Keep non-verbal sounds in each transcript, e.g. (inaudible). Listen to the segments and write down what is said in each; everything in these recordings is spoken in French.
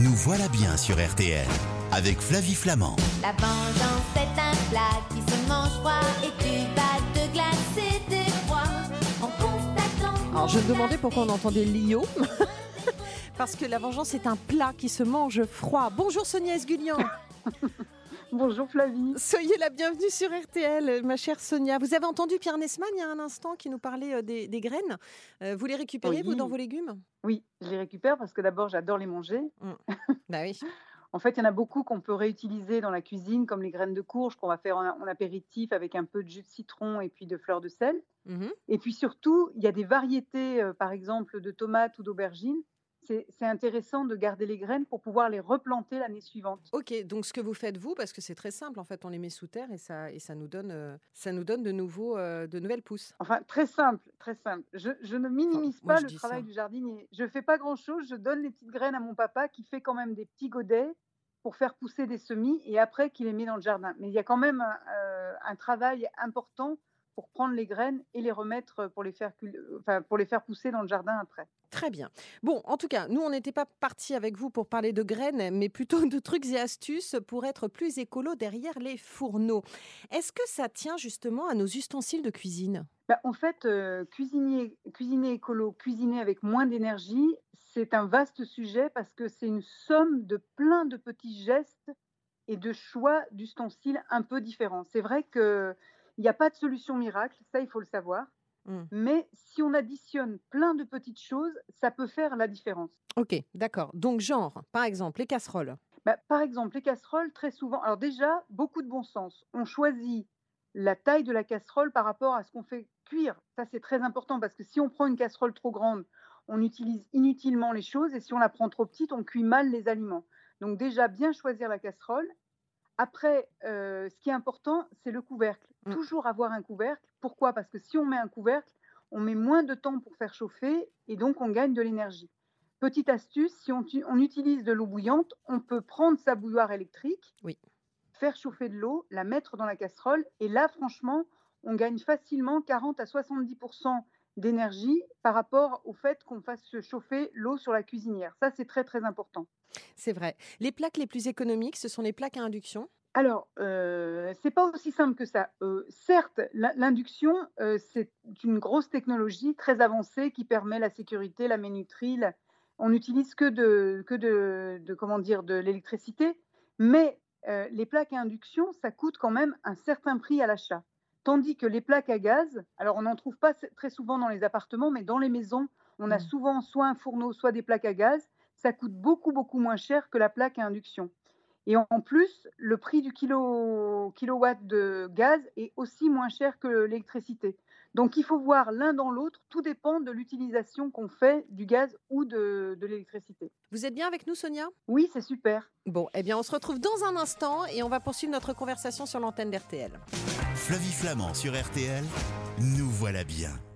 Nous voilà bien sur RTL avec Flavie Flamand. La vengeance est un plat qui se mange froid et tu vas te glacer des froids en constatant. Alors je me demandais pourquoi on entendait Lio. (laughs) Parce que la vengeance est un plat qui se mange froid. Bonjour Sonia Esgulian. (laughs) Bonjour Flavie. Soyez la bienvenue sur RTL, ma chère Sonia. Vous avez entendu Pierre Nesman il y a un instant qui nous parlait euh, des, des graines. Euh, vous les récupérez, vous, dans vos légumes? Oui, je les récupère parce que d'abord j'adore les manger. (laughs) Bah oui. En fait, il y en a beaucoup qu'on peut réutiliser dans la cuisine, comme les graines de courge qu'on va faire en, apéritif avec un peu de jus de citron et puis de fleurs de sel. Mhm. Et puis surtout, il y a des variétés, euh, par exemple, de tomates ou d'aubergines. C'est intéressant de garder les graines pour pouvoir les replanter l'année suivante. Ok, donc ce que vous faites vous, parce que c'est très simple, en fait, on les met sous terre et ça, et ça nous donne, euh, ça nous donne de, nouveaux, euh, de nouvelles pousses. Enfin, très simple, très simple. Je, je ne minimise pas le travail ça. du jardinier. Je fais pas grand-chose. Je donne les petites graines à mon papa qui fait quand même des petits godets pour faire pousser des semis et après qui les met dans le jardin. Mais il y a quand même un, euh, un travail important pour prendre les graines et les remettre pour les faire, cul- enfin, pour les faire pousser dans le jardin après. Très bien. Bon, en tout cas, nous, on n'était pas partis avec vous pour parler de graines, mais plutôt de trucs et astuces pour être plus écolo derrière les fourneaux. Est-ce que ça tient justement à nos ustensiles de cuisine? Bah, en fait, euh, cuisiner, cuisiner écolo, cuisiner avec moins d'énergie, c'est un vaste sujet parce que c'est une somme de plein de petits gestes et de choix d'ustensiles un peu différents. C'est vrai qu'il n'y a pas de solution miracle, ça il faut le savoir, Mm. mais si on additionne plein de petites choses, ça peut faire la différence. Ok, d'accord. Donc, genre, par exemple, les casseroles. Bah, par exemple, les casseroles, très souvent, alors déjà, beaucoup de bon sens. On choisit la taille de la casserole par rapport à ce qu'on fait cuire. Ça, c'est très important parce que si on prend une casserole trop grande, on utilise inutilement les choses et si on la prend trop petite, on cuit mal les aliments. Donc déjà, bien choisir la casserole. Après, euh, ce qui est important, c'est le couvercle. Mm. Toujours avoir un couvercle. Pourquoi? Parce que si on met un couvercle, on met moins de temps pour faire chauffer et donc on gagne de l'énergie. Petite astuce, si on, utilise de l'eau bouillante, on peut prendre sa bouilloire électrique, Oui. faire chauffer de l'eau, la mettre dans la casserole, et là, franchement, on gagne facilement 40 à 70 d'énergie par rapport au fait qu'on fasse chauffer l'eau sur la cuisinière. Ça, c'est très, très important. C'est vrai. Les plaques les plus économiques, ce sont les plaques à induction? Alors, euh, c'est pas aussi simple que ça. Euh, certes, l'in- l'induction, euh, c'est une grosse technologie très avancée qui permet la sécurité, la minuterie. la- On n'utilise que de, que de, de, comment dire, de l'électricité, mais euh, les plaques à induction, ça coûte quand même un certain prix à l'achat. Tandis que les plaques à gaz, alors on n'en trouve pas très souvent dans les appartements, mais dans les maisons, on a Mm. souvent soit un fourneau, soit des plaques à gaz. Ça coûte beaucoup, beaucoup moins cher que la plaque à induction. Et en en plus, le prix du kilo, kilowatt de gaz est aussi moins cher que l'électricité. Donc il faut voir l'un dans l'autre, tout dépend de l'utilisation qu'on fait du gaz ou de, de l'électricité. Vous êtes bien avec nous, Sonia? Oui, c'est super. Bon, eh bien, on se retrouve dans un instant et on va poursuivre notre conversation sur l'antenne d'RTL. Flavie Flamand sur RTL. Nous voilà bien.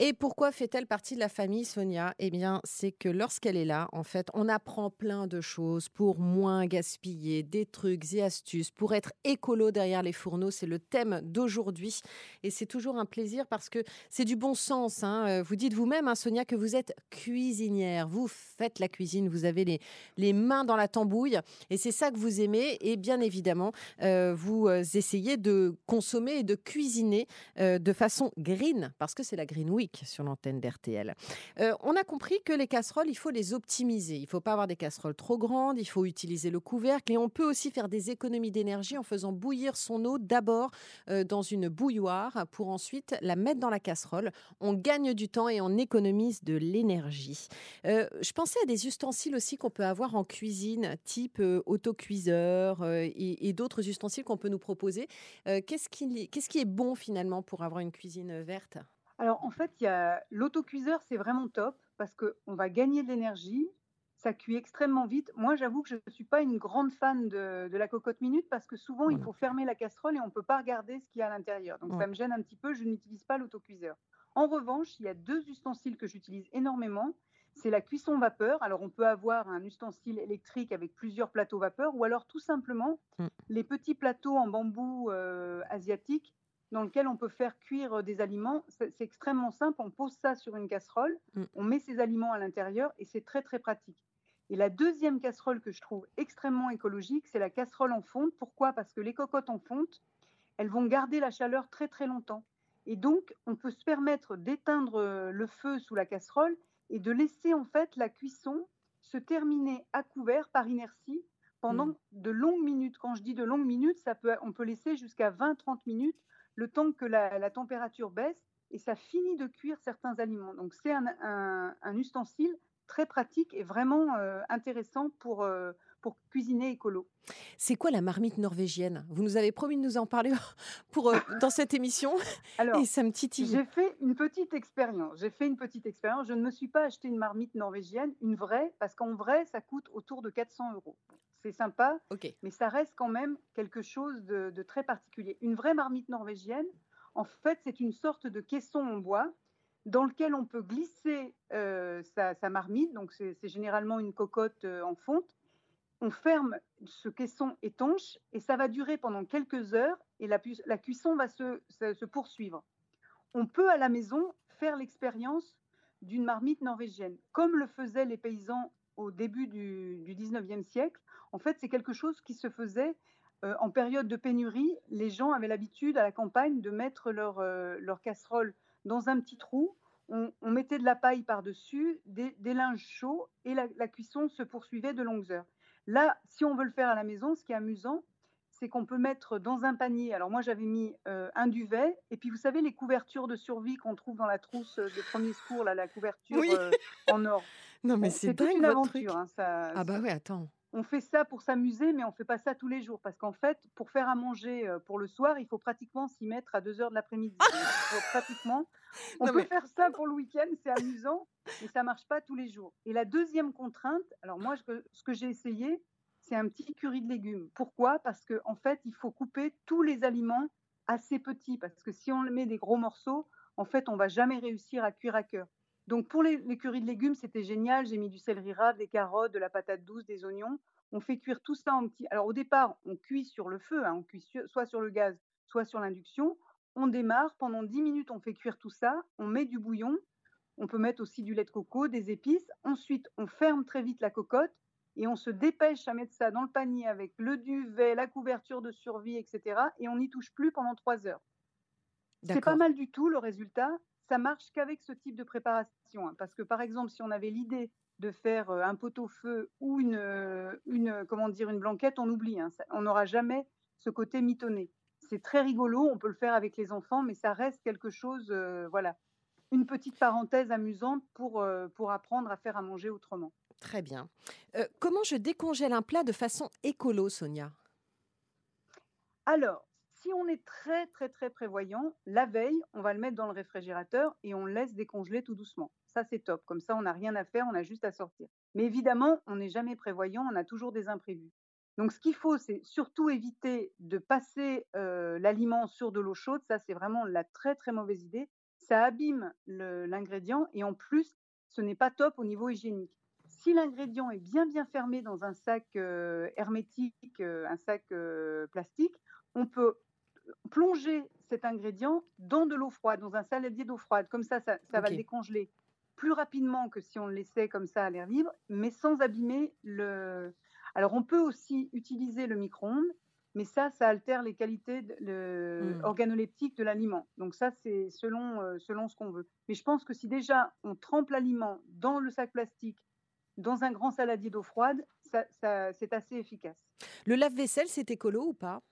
Et pourquoi fait-elle partie de la famille, Sonia? Eh bien, c'est que lorsqu'elle est là, en fait, on apprend plein de choses pour moins gaspiller, des trucs et astuces, pour être écolo derrière les fourneaux. C'est le thème d'aujourd'hui. Et c'est toujours un plaisir parce que c'est du bon sens. hein. Euh, Vous dites vous-même, hein, Sonia, que vous êtes cuisinière. Vous faites la cuisine, vous avez les, les mains dans la tambouille. Et c'est ça que vous aimez. Et bien évidemment, euh, vous euh, essayez de consommer et de cuisiner de façon green, parce que c'est la Green Sur l'antenne d'RTL. Euh, on a compris que les casseroles, il faut les optimiser. Il ne faut pas avoir des casseroles trop grandes, il faut utiliser le couvercle et on peut aussi faire des économies d'énergie en faisant bouillir son eau d'abord euh, dans une bouilloire pour ensuite la mettre dans la casserole. On gagne du temps et on économise de l'énergie. Euh, je pensais à des ustensiles aussi qu'on peut avoir en cuisine, type autocuiseur et, d'autres ustensiles qu'on peut nous proposer. Qu'est-ce qui est bon finalement pour avoir une cuisine verte? Alors en fait, il y a l'autocuiseur, c'est vraiment top parce qu'on va gagner de l'énergie. Ça cuit extrêmement vite. Moi, j'avoue que je ne suis pas une grande fan de, de la cocotte minute parce que souvent, il Voilà. faut fermer la casserole et on ne peut pas regarder ce qu'il y a à l'intérieur. Donc, Ouais. ça me gêne un petit peu. Je n'utilise pas l'autocuiseur. En revanche, il y a deux ustensiles que j'utilise énormément. C'est la cuisson vapeur. Alors, on peut avoir un ustensile électrique avec plusieurs plateaux vapeur ou alors tout simplement Mm. les petits plateaux en bambou euh, asiatique dans lequel on peut faire cuire euh, des aliments. C'est extrêmement simple. On pose ça sur une casserole, Mm. on met ses aliments à l'intérieur et c'est très très pratique. Et la deuxième casserole que je trouve extrêmement écologique, c'est la casserole en fonte. Pourquoi? Parce que les cocottes en fonte, elles vont garder la chaleur très très longtemps. Et donc, on peut se permettre d'éteindre euh, le feu sous la casserole et de laisser en fait la cuisson se terminer à couvert par inertie pendant Mm. de longues minutes. Quand je dis de longues minutes, ça peut, on peut laisser jusqu'à 20-30 minutes le temps que la, la température baisse et ça finit de cuire certains aliments. Donc c'est un, un- un ustensile très pratique et vraiment euh, intéressant pour, euh, pour cuisiner écolo. C'est quoi la marmite norvégienne? Vous nous avez promis de nous en parler (laughs) pour, euh, dans cette émission (laughs) Alors, et ça me titille. J'ai fait une petite expérience. J'ai fait une petite expérience. Je ne me suis pas acheté une marmite norvégienne, une vraie, parce qu'en vrai, ça coûte autour de 400 euros. C'est sympa, mais ça reste quand même quelque chose de, de très particulier. Une vraie marmite norvégienne, en fait, c'est une sorte de caisson en bois dans lequel on peut glisser euh, sa, sa marmite. Donc, c'est généralement une cocotte euh, en fonte. On ferme ce caisson étanche et ça va durer pendant quelques heures et la, cuisson va se- se- se poursuivre on peut à la maison faire l'expérience d'une marmite norvégienne, comme le faisaient les paysans au début du, du 19e siècle. En fait, c'est quelque chose qui se faisait euh, en période de pénurie. Les gens avaient l'habitude à la campagne de mettre leur, euh, leur casserole dans un petit trou. On, mettait de la paille par-dessus, des, des linges chauds, et la, la cuisson se poursuivait de longues heures. Là, si on veut le faire à la maison, ce qui est amusant, c'est qu'on peut mettre dans un panier. Alors moi, j'avais mis euh, un duvet, et puis vous savez les couvertures de survie qu'on trouve dans la trousse de premier secours, là, la couverture Oui. euh, en or. (laughs) Non, mais c'est dingue une votre truc. aventure. hein, ça- Ah bah ouais, attends. on fait ça pour s'amuser, mais on fait pas ça tous les jours. Parce qu'en fait, pour faire à manger euh, pour le soir, il faut pratiquement s'y mettre à 2 heures de l'après-midi. (laughs) Pratiquement. On Non, peut mais- faire ça pour le week-end, c'est amusant, mais ça marche pas tous les jours. Et la deuxième contrainte, alors moi, je- ce que j'ai essayé, c'est un petit curry de légumes. Pourquoi? Parce qu'en en fait, il faut couper tous les aliments assez petits. Parce que si on met des gros morceaux, en fait, on va jamais réussir à cuire à cœur. Donc pour les, les de légumes, c'était génial. J'ai mis du céleri rave, des carottes, de la patate douce, des oignons. On fait cuire tout ça en petit. Alors au départ, on cuit sur le feu, hein, on cuit soit sur le gaz, soit sur l'induction. On démarre, pendant 10 minutes, on fait cuire tout ça. On met du bouillon. On peut mettre aussi du lait de coco, des épices. Ensuite, on ferme très vite la cocotte et on se dépêche à mettre ça dans le panier avec le duvet, la couverture de survie, etc. Et on n'y touche plus pendant 3 heures. C'est pas mal du tout le résultat. Ça marche qu'avec ce type de préparation. hein, parce que par exemple, si on avait l'idée de faire euh, un pot-au-feu ou une, euh, une, euh, comment dire, une blanquette, on oublie. hein, ça- on n'aura jamais ce côté mitonné. C'est très rigolo, on peut le faire avec les enfants, mais ça reste quelque chose, euh, voilà, une petite parenthèse amusante pour, euh, pour apprendre à faire à manger autrement. Très bien. Euh, comment je décongèle un plat de façon écolo, Sonia? Alors, si on est très très très prévoyant, la veille, on va le mettre dans le réfrigérateur et on le laisse décongeler tout doucement. Ça, c'est top. Comme ça, on n'a rien à faire, on a juste à sortir. Mais évidemment, on n'est jamais prévoyant, on a toujours des imprévus. Donc, ce qu'il faut, c'est surtout éviter de passer euh, l'aliment sur de l'eau chaude. Ça, c'est vraiment la très très mauvaise idée. Ça abîme l'ingrédient et en plus, ce n'est pas top au niveau hygiénique. Si l'ingrédient est bien bien fermé dans un sac euh, hermétique, euh, un sac euh, plastique, on peut plonger cet ingrédient dans de l'eau froide, dans un saladier d'eau froide. Comme ça, ça, ça va le décongeler plus rapidement que si on le laissait comme ça à l'air libre, mais sans abîmer le. Alors, on peut aussi utiliser le micro-ondes, mais ça, ça altère les qualités de- le- Mm. organoleptiques de l'aliment. Donc ça, c'est selon, euh, selon ce qu'on veut. Mais je pense que si déjà on trempe l'aliment dans le sac plastique, dans un grand saladier d'eau froide, ça, ça- c'est assez efficace. Le lave-vaisselle, c'est écolo ou pas?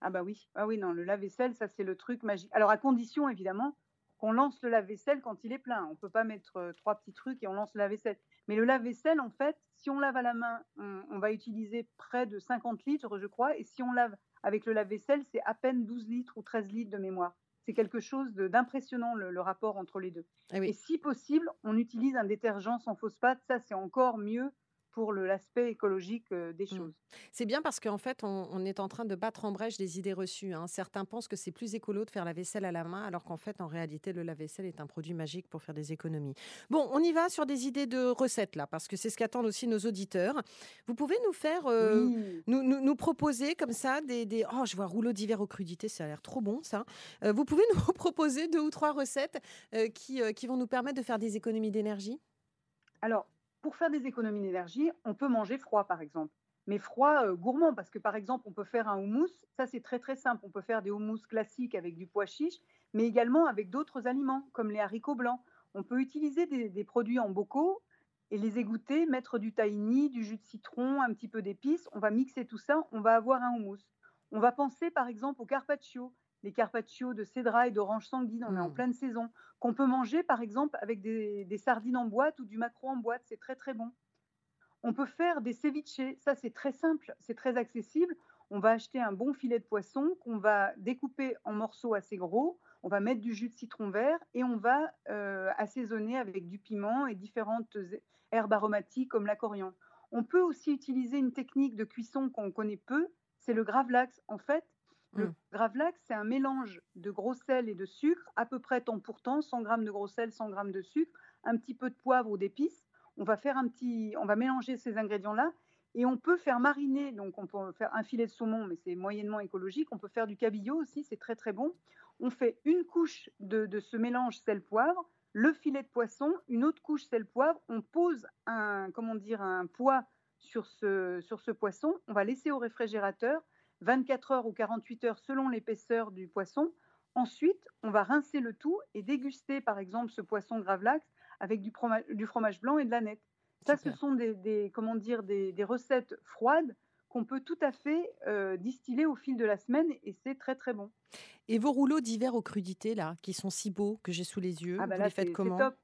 Ah bah oui, ah oui, non, le lave-vaisselle, ça c'est le truc magique. Alors à condition évidemment qu'on lance le lave-vaisselle quand il est plein. On peut pas mettre euh, trois petits trucs et on lance le lave-vaisselle. Mais le lave-vaisselle, en fait, si on lave à la main, on, on va utiliser près de 50 litres, je crois. Et si on lave avec le lave-vaisselle, c'est à peine 12 litres ou 13 litres de mémoire. C'est quelque chose d'impressionnant le, le rapport entre les deux. Ah oui. Et si possible, on utilise un détergent sans phosphate. Ça, c'est encore mieux pour l'aspect écologique euh, des Mm. choses. C'est bien parce qu'en fait, on, on est en train de battre en brèche des idées reçues. hein. Certains pensent que c'est plus écolo de faire la vaisselle à la main, alors qu'en fait, en réalité, le lave-vaisselle est un produit magique pour faire des économies. Bon, on y va sur des idées de recettes, là, parce que c'est ce qu'attendent aussi nos auditeurs. Vous pouvez nous faire... euh, Oui. Nous, nous, nous proposer comme ça des, des- Oh, je vois rouleau d'hiver aux crudités, ça a l'air trop bon ça. Euh, vous pouvez (laughs) nous proposer deux ou trois recettes euh, qui, qui vont nous permettre de faire des économies d'énergie? Alors, pour faire des économies d'énergie, on peut manger froid, par exemple. Mais froid euh, gourmand, parce que par exemple, on peut faire un houmous. Ça, c'est très très simple. On peut faire des houmous classiques avec du pois chiche, mais également avec d'autres aliments, comme les haricots blancs. On peut utiliser des, produits en bocaux et les égoutter, mettre du tahini, du jus de citron, un petit peu d'épices. On va mixer tout ça, on va avoir un houmous. On va penser par exemple au carpaccio, les carpaccio de cédra et d'orange sanguine, on est en Mm. pleine saison, qu'on peut manger par exemple avec des, des sardines en boîte ou du maquereau en boîte, c'est très très bon. On peut faire des ceviches, ça c'est très simple, c'est très accessible. On va acheter un bon filet de poisson qu'on va découper en morceaux assez gros, on va mettre du jus de citron vert et on va euh, assaisonner avec du piment et différentes herbes aromatiques comme la coriandre. On peut aussi utiliser une technique de cuisson qu'on connaît peu, c'est le gravlax. En fait, le Mm. gravlax, c'est un mélange de gros sel et de sucre, à peu près temps pour temps, 100 g de gros sel, 100 g de sucre, un petit peu de poivre ou d'épices. On va faire un petit, on va mélanger ces ingrédients-là et on peut faire mariner. Donc, on peut faire un filet de saumon, mais c'est moyennement écologique. On peut faire du cabillaud aussi, c'est très très bon. On fait une couche de, de ce mélange sel-poivre, le filet de poisson, une autre couche sel-poivre. On pose un, comment dire, un poids sur ce, sur ce poisson. On va laisser au réfrigérateur 24 heures ou 48 heures selon l'épaisseur du poisson. Ensuite, on va rincer le tout et déguster, par exemple, ce poisson gravlax avec du fromage, du fromage blanc et de la nette. Ça, ce sont des, des- comment dire, des, des recettes froides qu'on peut tout à fait euh, distiller au fil de la semaine et c'est très très bon. Et vos rouleaux d'hiver aux crudités, là, qui sont si beaux, que j'ai sous les yeux, Ah bah vous là, les faites comment? top.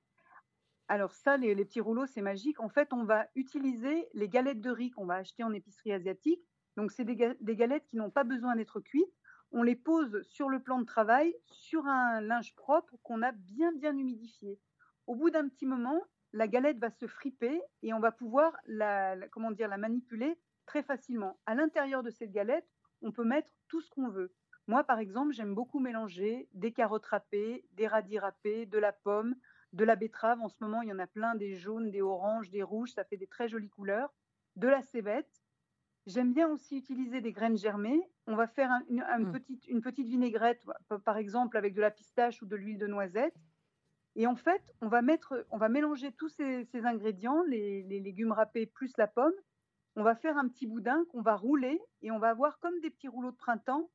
Alors ça, les, les petits rouleaux, c'est magique. En fait, on va utiliser les galettes de riz qu'on va acheter en épicerie asiatique. Donc, c'est des, ga- des galettes qui n'ont pas besoin d'être cuites. On les pose sur le plan de travail, sur un linge propre qu'on a bien, bien humidifié. Au bout d'un petit moment, la galette va se friper et on va pouvoir la, la- comment dire, la manipuler très facilement. À l'intérieur de cette galette, on peut mettre tout ce qu'on veut. Moi, par exemple, j'aime beaucoup mélanger des carottes râpées, des radis râpés, de la pomme, de la betterave. En ce moment, il y en a plein, des jaunes, des oranges, des rouges, ça fait des très jolies couleurs. De la cébette. J'aime bien aussi utiliser des graines germées. On va faire un- une, un petite, une petite vinaigrette, pa- par exemple avec de la pistache ou de l'huile de noisette. Et en fait, on va, mettre, on va mélanger tous ces, ces ingrédients, les, les légumes râpés plus la pomme. On va faire un petit boudin qu'on va rouler et on va avoir comme des petits rouleaux de printemps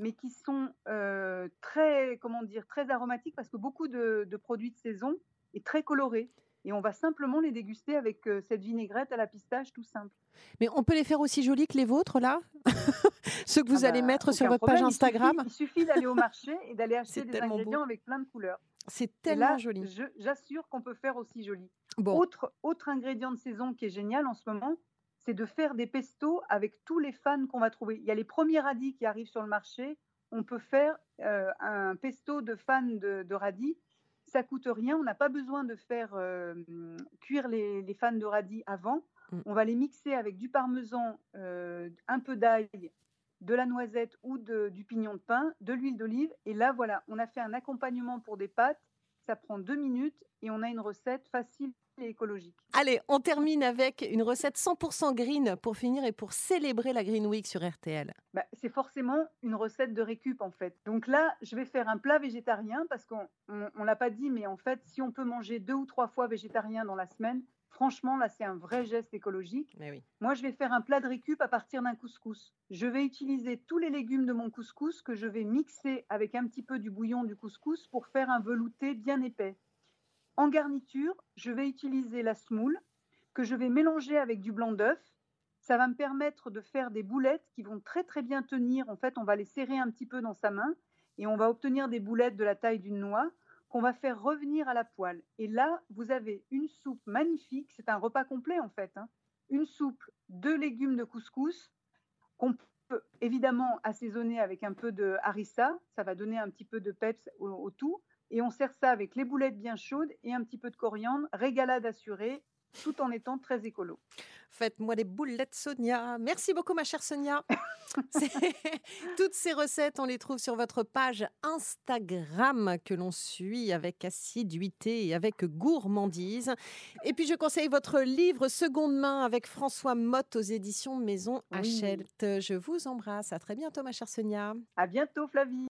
mais qui sont euh, très, comment dire, très aromatiques parce que beaucoup de, de produits de saison est très coloré. Et on va simplement les déguster avec euh, cette vinaigrette à la pistache tout simple. Mais on peut les faire aussi jolis que les vôtres, là (laughs) Ceux que vous Ah allez bah, mettre sur votre page problème, Instagram Il suffit, d'aller au marché et d'aller (laughs) acheter des beau. ingrédients avec plein de couleurs. C'est tellement là, joli. j'assure qu'on peut faire aussi joli. Bon, Autre, autre ingrédient de saison qui est génial en ce moment, c'est de faire des pestos avec tous les fans qu'on va trouver. Il y a les premiers radis qui arrivent sur le marché. On peut faire euh, un pesto de fans de, de radis. Ça coûte rien. On n'a pas besoin de faire euh, cuire les, les fans de radis avant. Mm. On va les mixer avec du parmesan, euh, un peu d'ail, de la noisette ou de- du pignon de pain, de l'huile d'olive. Et là, voilà, on a fait un accompagnement pour des pâtes. Ça prend deux minutes et on a une recette facile et écologique. allez, on termine avec une recette 100% green pour finir et pour célébrer la Green Week sur RTL. Bah, c'est forcément une recette de récup en fait. Donc là, je vais faire un plat végétarien parce qu'on ne l'a pas dit, mais en fait, si on peut manger deux ou trois fois végétarien dans la semaine, franchement, là, c'est un vrai geste écologique. Mais oui. Moi, je vais faire un plat de récup à partir d'un couscous. Je vais utiliser tous les légumes de mon couscous que je vais mixer avec un petit peu du bouillon du couscous pour faire un velouté bien épais. En garniture, je vais utiliser la semoule que je vais mélanger avec du blanc d'œuf. Ça va me permettre de faire des boulettes qui vont très très bien tenir. En fait, on va les serrer un petit peu dans sa main et on va obtenir des boulettes de la taille d'une noix qu'on va faire revenir à la poêle. Et là, vous avez une soupe magnifique. C'est un repas complet en fait. hein. Une soupe, deux légumes de couscous qu'on peut évidemment assaisonner avec un peu de harissa. Ça va donner un petit peu de peps au, au tout. Et on sert ça avec les boulettes bien chaudes et un petit peu de coriandre. Régalade assurée, tout en étant très écolo. Faites-moi des boulettes, Sonia. Merci beaucoup, ma chère Sonia. (laughs) (laughs) Toutes ces recettes, on les trouve sur votre page Instagram que l'on suit avec assiduité et avec gourmandise. Et puis, je conseille votre livre Seconde main avec François Motte aux éditions Maison Oui. Hachette. Je vous embrasse. À très bientôt, ma chère Sonia. À bientôt, Flavie.